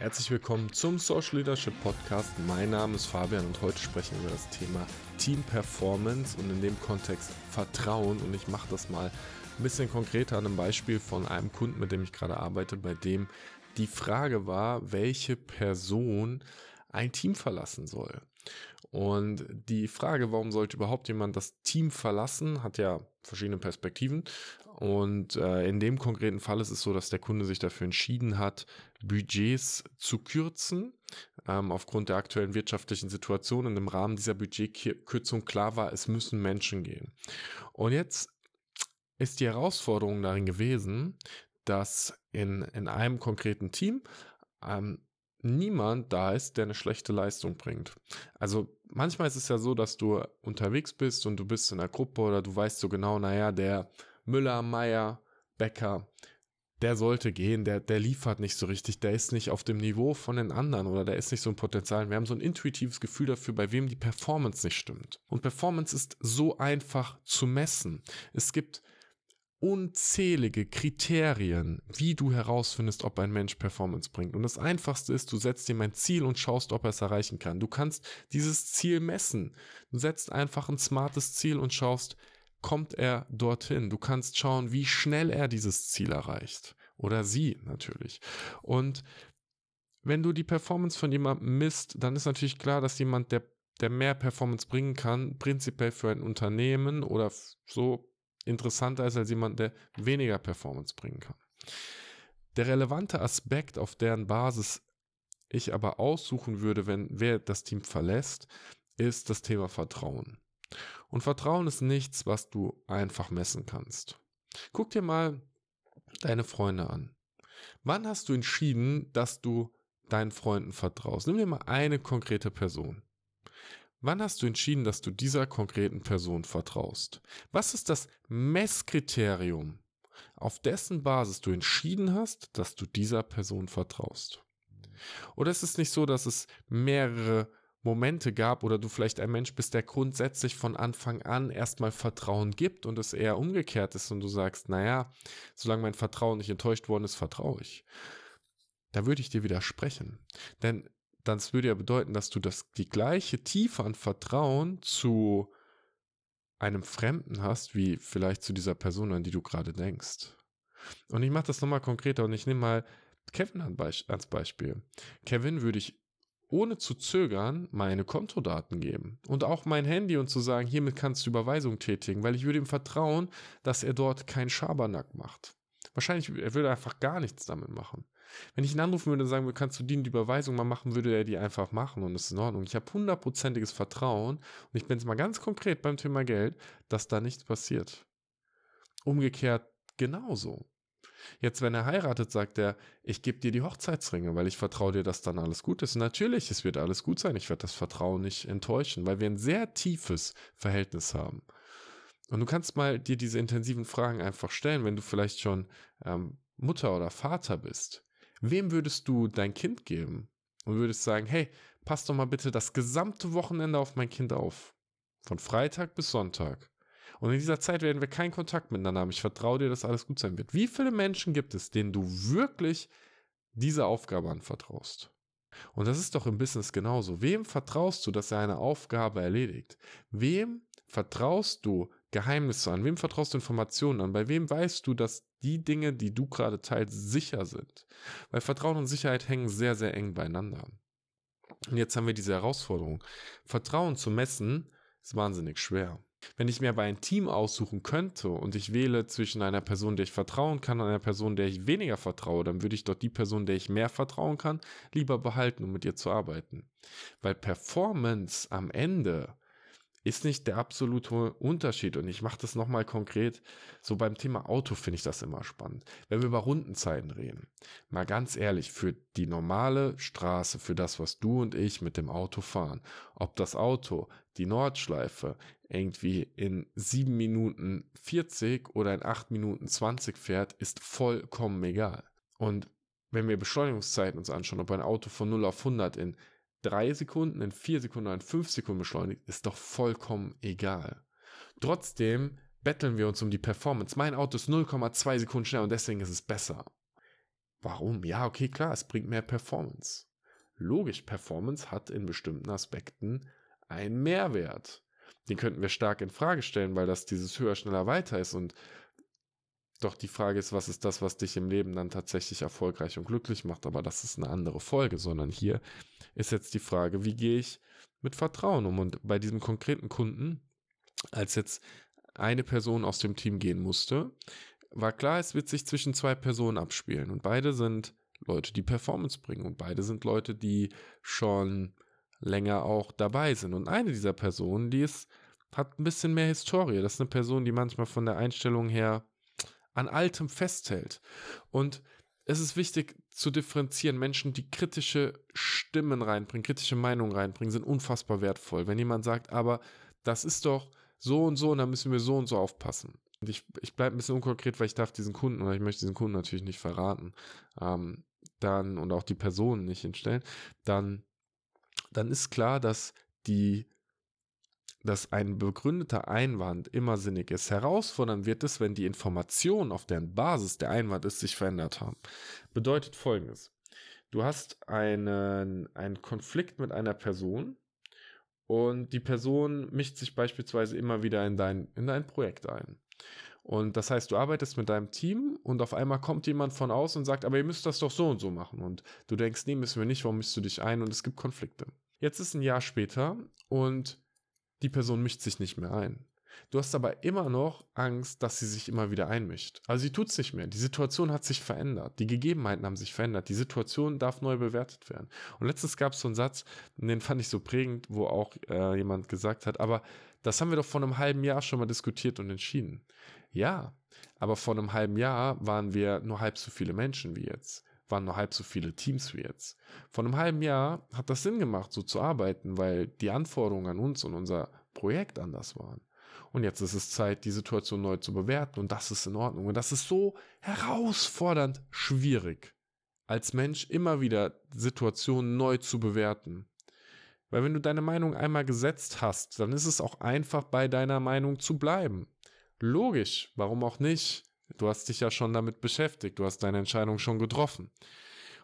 Herzlich willkommen zum Social Leadership Podcast. Mein Name ist Fabian und heute sprechen wir über das Thema Team Performance und in dem Kontext Vertrauen. Und ich mache das mal ein bisschen konkreter an einem Beispiel von einem Kunden, mit dem ich gerade arbeite, bei dem die Frage war, welche Person ein Team verlassen soll. Und die Frage, warum sollte überhaupt jemand das Team verlassen, hat ja verschiedene Perspektiven. Und äh, in dem konkreten Fall ist es so, dass der Kunde sich dafür entschieden hat, Budgets zu kürzen. Ähm, aufgrund der aktuellen wirtschaftlichen Situation und im Rahmen dieser Budgetkürzung klar war, es müssen Menschen gehen. Und jetzt ist die Herausforderung darin gewesen, dass in, in einem konkreten Team ähm, niemand da ist, der eine schlechte Leistung bringt. Also manchmal ist es ja so, dass du unterwegs bist und du bist in einer Gruppe oder du weißt so genau, naja, der Müller, Meier, Becker, der sollte gehen, der, der liefert nicht so richtig, der ist nicht auf dem Niveau von den anderen oder der ist nicht so ein Potenzial. Wir haben so ein intuitives Gefühl dafür, bei wem die Performance nicht stimmt. Und Performance ist so einfach zu messen. Es gibt unzählige Kriterien, wie du herausfindest, ob ein Mensch Performance bringt. Und das Einfachste ist, du setzt ihm ein Ziel und schaust, ob er es erreichen kann. Du kannst dieses Ziel messen. Du setzt einfach ein smartes Ziel und schaust, kommt er dorthin. Du kannst schauen, wie schnell er dieses Ziel erreicht. Oder sie natürlich. Und wenn du die Performance von jemandem misst, dann ist natürlich klar, dass jemand, der, der mehr Performance bringen kann, prinzipiell für ein Unternehmen oder so interessanter ist als jemand, der weniger Performance bringen kann. Der relevante Aspekt, auf deren Basis ich aber aussuchen würde, wenn wer das Team verlässt, ist das Thema Vertrauen. Und Vertrauen ist nichts, was du einfach messen kannst. Guck dir mal deine Freunde an. Wann hast du entschieden, dass du deinen Freunden vertraust? Nimm dir mal eine konkrete Person. Wann hast du entschieden, dass du dieser konkreten Person vertraust? Was ist das Messkriterium, auf dessen Basis du entschieden hast, dass du dieser Person vertraust? Oder ist es nicht so, dass es mehrere Momente gab oder du vielleicht ein Mensch bist, der grundsätzlich von Anfang an erstmal Vertrauen gibt und es eher umgekehrt ist und du sagst, naja, solange mein Vertrauen nicht enttäuscht worden ist, vertraue ich. Da würde ich dir widersprechen. Denn das würde ja bedeuten, dass du das, die gleiche Tiefe an Vertrauen zu einem Fremden hast, wie vielleicht zu dieser Person, an die du gerade denkst. Und ich mache das nochmal konkreter und ich nehme mal Kevin als Beispiel. Kevin würde ich ohne zu zögern meine Kontodaten geben und auch mein Handy und zu sagen, hiermit kannst du Überweisung tätigen, weil ich würde ihm vertrauen, dass er dort keinen Schabernack macht. Wahrscheinlich, er würde einfach gar nichts damit machen. Wenn ich ihn anrufen würde und sagen würde, kannst du die, die Überweisung mal machen, würde er die einfach machen und das ist in Ordnung. Ich habe hundertprozentiges Vertrauen und ich bin jetzt mal ganz konkret beim Thema Geld, dass da nichts passiert. Umgekehrt genauso. Jetzt, wenn er heiratet, sagt er, ich gebe dir die Hochzeitsringe, weil ich vertraue dir, dass dann alles gut ist. Natürlich, es wird alles gut sein. Ich werde das Vertrauen nicht enttäuschen, weil wir ein sehr tiefes Verhältnis haben. Und du kannst mal dir diese intensiven Fragen einfach stellen, wenn du vielleicht schon ähm, Mutter oder Vater bist. Wem würdest du dein Kind geben? Und würdest sagen, hey, pass doch mal bitte das gesamte Wochenende auf mein Kind auf. Von Freitag bis Sonntag. Und in dieser Zeit werden wir keinen Kontakt miteinander haben. Ich vertraue dir, dass alles gut sein wird. Wie viele Menschen gibt es, denen du wirklich diese Aufgabe anvertraust? Und das ist doch im Business genauso. Wem vertraust du, dass er eine Aufgabe erledigt? Wem vertraust du Geheimnisse an? Wem vertraust du Informationen an? Bei wem weißt du, dass die Dinge, die du gerade teilst, sicher sind? Weil Vertrauen und Sicherheit hängen sehr, sehr eng beieinander. Und jetzt haben wir diese Herausforderung. Vertrauen zu messen ist wahnsinnig schwer. Wenn ich mir aber ein Team aussuchen könnte und ich wähle zwischen einer Person, der ich vertrauen kann und einer Person, der ich weniger vertraue, dann würde ich doch die Person, der ich mehr vertrauen kann, lieber behalten, um mit ihr zu arbeiten. Weil Performance am Ende ist nicht der absolute Unterschied. Und ich mache das nochmal konkret. So beim Thema Auto finde ich das immer spannend. Wenn wir über Rundenzeiten reden, mal ganz ehrlich, für die normale Straße, für das, was du und ich mit dem Auto fahren, ob das Auto die Nordschleife irgendwie in 7 Minuten 40 oder in 8 Minuten 20 fährt, ist vollkommen egal. Und wenn wir Beschleunigungszeiten uns anschauen, ob ein Auto von 0 auf 100 in drei Sekunden, in vier Sekunden, in fünf Sekunden beschleunigt, ist doch vollkommen egal. Trotzdem betteln wir uns um die Performance. Mein Auto ist 0,2 Sekunden schneller und deswegen ist es besser. Warum? Ja, okay, klar, es bringt mehr Performance. Logisch, Performance hat in bestimmten Aspekten einen Mehrwert. Den könnten wir stark in Frage stellen, weil das dieses höher, schneller, weiter ist. Und doch die Frage ist, was ist das, was dich im Leben dann tatsächlich erfolgreich und glücklich macht? Aber das ist eine andere Folge, sondern hier ist jetzt die Frage, wie gehe ich mit Vertrauen um? Und bei diesem konkreten Kunden, als jetzt eine Person aus dem Team gehen musste, war klar, es wird sich zwischen zwei Personen abspielen. Und beide sind Leute, die Performance bringen. Und beide sind Leute, die schon länger auch dabei sind. Und eine dieser Personen, die ist, hat ein bisschen mehr Historie. Das ist eine Person, die manchmal von der Einstellung her an Altem festhält. Und es ist wichtig zu differenzieren. Menschen, die kritische Stimmen reinbringen, kritische Meinungen reinbringen, sind unfassbar wertvoll. Wenn jemand sagt, aber das ist doch so und so und da müssen wir so und so aufpassen. Und ich, ich bleibe ein bisschen unkonkret, weil ich darf diesen Kunden oder ich möchte diesen Kunden natürlich nicht verraten. Ähm, dann und auch die Personen nicht hinstellen. Dann, dann ist klar, dass die dass ein begründeter Einwand immer sinnig ist. Herausfordern wird es, wenn die Informationen, auf deren Basis der Einwand ist, sich verändert haben. Bedeutet folgendes. Du hast einen, einen Konflikt mit einer Person und die Person mischt sich beispielsweise immer wieder in dein, in dein Projekt ein. Und das heißt, du arbeitest mit deinem Team und auf einmal kommt jemand von außen und sagt, aber ihr müsst das doch so und so machen. Und du denkst, nee, müssen wir nicht, warum mischst du dich ein? Und es gibt Konflikte. Jetzt ist ein Jahr später und die Person mischt sich nicht mehr ein. Du hast aber immer noch Angst, dass sie sich immer wieder einmischt. Also sie tut es nicht mehr. Die Situation hat sich verändert. Die Gegebenheiten haben sich verändert. Die Situation darf neu bewertet werden. Und letztens gab es so einen Satz, den fand ich so prägend, wo auch äh, jemand gesagt hat, aber das haben wir doch vor einem halben Jahr schon mal diskutiert und entschieden. Ja, aber vor einem halben Jahr waren wir nur halb so viele Menschen wie jetzt waren nur halb so viele Teams wie jetzt. Vor einem halben Jahr hat das Sinn gemacht, so zu arbeiten, weil die Anforderungen an uns und unser Projekt anders waren. Und jetzt ist es Zeit, die Situation neu zu bewerten und das ist in Ordnung. Und das ist so herausfordernd schwierig, als Mensch immer wieder Situationen neu zu bewerten. Weil wenn du deine Meinung einmal gesetzt hast, dann ist es auch einfach bei deiner Meinung zu bleiben. Logisch, warum auch nicht? Du hast dich ja schon damit beschäftigt, du hast deine Entscheidung schon getroffen.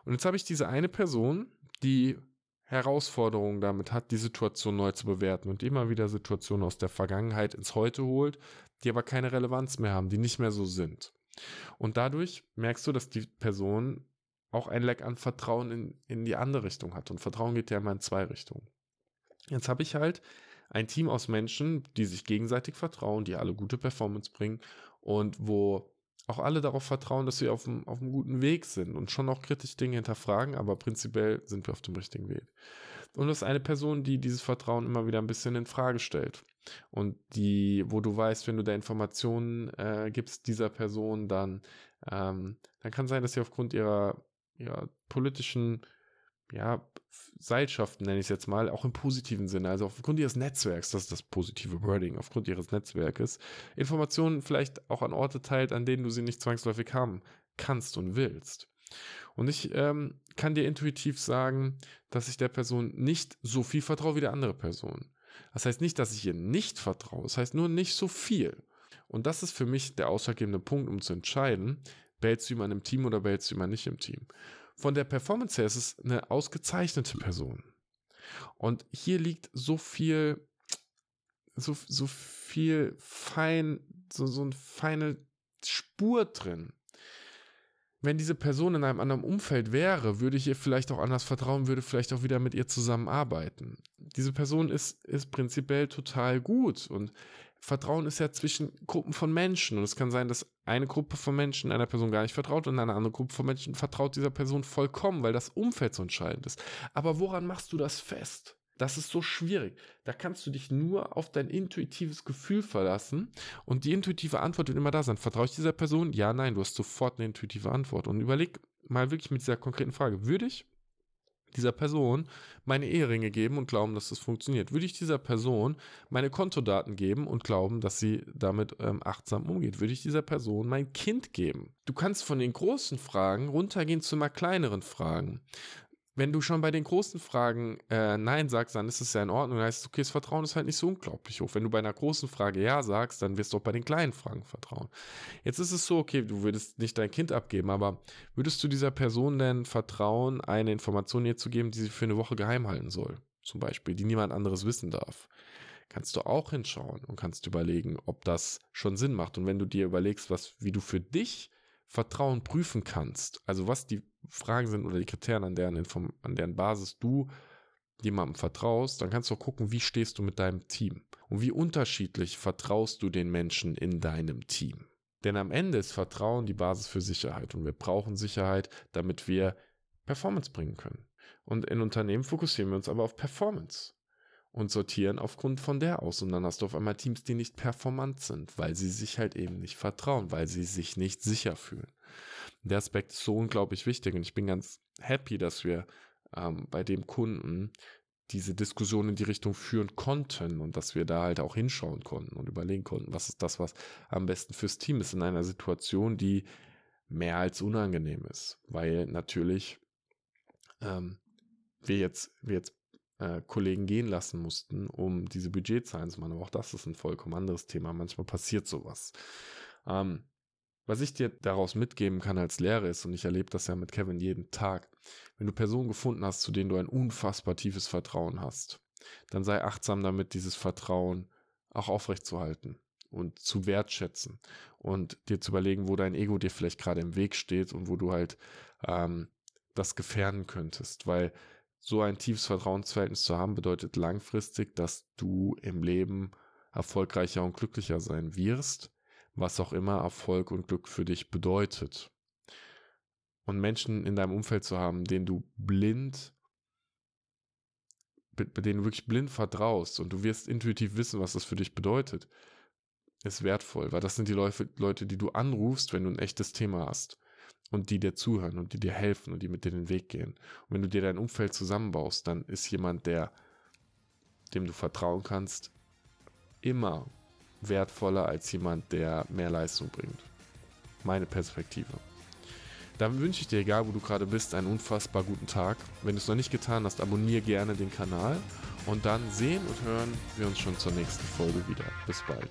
Und jetzt habe ich diese eine Person, die Herausforderungen damit hat, die Situation neu zu bewerten und immer wieder Situationen aus der Vergangenheit ins Heute holt, die aber keine Relevanz mehr haben, die nicht mehr so sind. Und dadurch merkst du, dass die Person auch ein Leck an Vertrauen in, in die andere Richtung hat. Und Vertrauen geht ja immer in zwei Richtungen. Jetzt habe ich halt ein Team aus Menschen, die sich gegenseitig vertrauen, die alle gute Performance bringen und wo auch alle darauf vertrauen, dass wir auf einem, auf einem guten Weg sind und schon auch kritisch Dinge hinterfragen, aber prinzipiell sind wir auf dem richtigen Weg. Und das ist eine Person, die dieses Vertrauen immer wieder ein bisschen in Frage stellt. Und die, wo du weißt, wenn du da Informationen äh, gibst dieser Person, dann, ähm, dann kann sein, dass sie aufgrund ihrer, ihrer politischen ja, Seilschaften, nenne ich es jetzt mal, auch im positiven Sinne, also aufgrund ihres Netzwerks, das ist das positive Wording, aufgrund ihres Netzwerkes, Informationen vielleicht auch an Orte teilt, an denen du sie nicht zwangsläufig haben kannst und willst. Und ich ähm, kann dir intuitiv sagen, dass ich der Person nicht so viel vertraue wie der andere Person. Das heißt nicht, dass ich ihr nicht vertraue, das heißt nur nicht so viel. Und das ist für mich der ausschlaggebende Punkt, um zu entscheiden, behältst du jemanden im Team oder behältst du jemanden nicht im Team. Von der Performance her ist es eine ausgezeichnete Person. Und hier liegt so viel, so, so viel fein, so, so eine feine Spur drin. Wenn diese Person in einem anderen Umfeld wäre, würde ich ihr vielleicht auch anders vertrauen, würde vielleicht auch wieder mit ihr zusammenarbeiten. Diese Person ist, ist prinzipiell total gut und Vertrauen ist ja zwischen Gruppen von Menschen. Und es kann sein, dass eine Gruppe von Menschen einer Person gar nicht vertraut und eine andere Gruppe von Menschen vertraut dieser Person vollkommen, weil das Umfeld so entscheidend ist. Aber woran machst du das fest? Das ist so schwierig. Da kannst du dich nur auf dein intuitives Gefühl verlassen und die intuitive Antwort wird immer da sein. Vertraue ich dieser Person? Ja, nein, du hast sofort eine intuitive Antwort. Und überleg mal wirklich mit dieser konkreten Frage, würde ich dieser Person meine Eheringe geben und glauben, dass das funktioniert? Würde ich dieser Person meine Kontodaten geben und glauben, dass sie damit ähm, achtsam umgeht? Würde ich dieser Person mein Kind geben? Du kannst von den großen Fragen runtergehen zu mal kleineren Fragen. Wenn du schon bei den großen Fragen äh, Nein sagst, dann ist es ja in Ordnung. Dann heißt es, okay, das Vertrauen ist halt nicht so unglaublich hoch. Wenn du bei einer großen Frage Ja sagst, dann wirst du auch bei den kleinen Fragen vertrauen. Jetzt ist es so, okay, du würdest nicht dein Kind abgeben, aber würdest du dieser Person denn vertrauen, eine Information ihr zu geben, die sie für eine Woche geheim halten soll? Zum Beispiel, die niemand anderes wissen darf. Kannst du auch hinschauen und kannst überlegen, ob das schon Sinn macht. Und wenn du dir überlegst, was, wie du für dich Vertrauen prüfen kannst, also was die Fragen sind oder die Kriterien, an deren, Inform an deren Basis du jemandem vertraust, dann kannst du auch gucken, wie stehst du mit deinem Team und wie unterschiedlich vertraust du den Menschen in deinem Team. Denn am Ende ist Vertrauen die Basis für Sicherheit und wir brauchen Sicherheit, damit wir Performance bringen können. Und in Unternehmen fokussieren wir uns aber auf Performance und sortieren aufgrund von der aus. Und dann hast du auf einmal Teams, die nicht performant sind, weil sie sich halt eben nicht vertrauen, weil sie sich nicht sicher fühlen. Der Aspekt ist so unglaublich wichtig und ich bin ganz happy, dass wir ähm, bei dem Kunden diese Diskussion in die Richtung führen konnten und dass wir da halt auch hinschauen konnten und überlegen konnten, was ist das, was am besten fürs Team ist in einer Situation, die mehr als unangenehm ist, weil natürlich ähm, wir jetzt, wir jetzt äh, Kollegen gehen lassen mussten, um diese Budgetzahlen zu machen. Aber auch das ist ein vollkommen anderes Thema. Manchmal passiert sowas. Ähm, was ich dir daraus mitgeben kann als Lehre ist, und ich erlebe das ja mit Kevin jeden Tag, wenn du Personen gefunden hast, zu denen du ein unfassbar tiefes Vertrauen hast, dann sei achtsam damit, dieses Vertrauen auch aufrechtzuerhalten und zu wertschätzen und dir zu überlegen, wo dein Ego dir vielleicht gerade im Weg steht und wo du halt ähm, das gefährden könntest, weil so ein tiefes Vertrauensverhältnis zu haben bedeutet langfristig, dass du im Leben erfolgreicher und glücklicher sein wirst was auch immer Erfolg und Glück für dich bedeutet. Und Menschen in deinem Umfeld zu haben, denen du blind, bei denen du wirklich blind vertraust und du wirst intuitiv wissen, was das für dich bedeutet, ist wertvoll, weil das sind die Leute, die du anrufst, wenn du ein echtes Thema hast und die dir zuhören und die dir helfen und die mit dir den Weg gehen. Und wenn du dir dein Umfeld zusammenbaust, dann ist jemand, der, dem du vertrauen kannst, immer wertvoller als jemand, der mehr Leistung bringt. Meine Perspektive. Dann wünsche ich dir, egal wo du gerade bist, einen unfassbar guten Tag. Wenn du es noch nicht getan hast, abonniere gerne den Kanal und dann sehen und hören wir uns schon zur nächsten Folge wieder. Bis bald.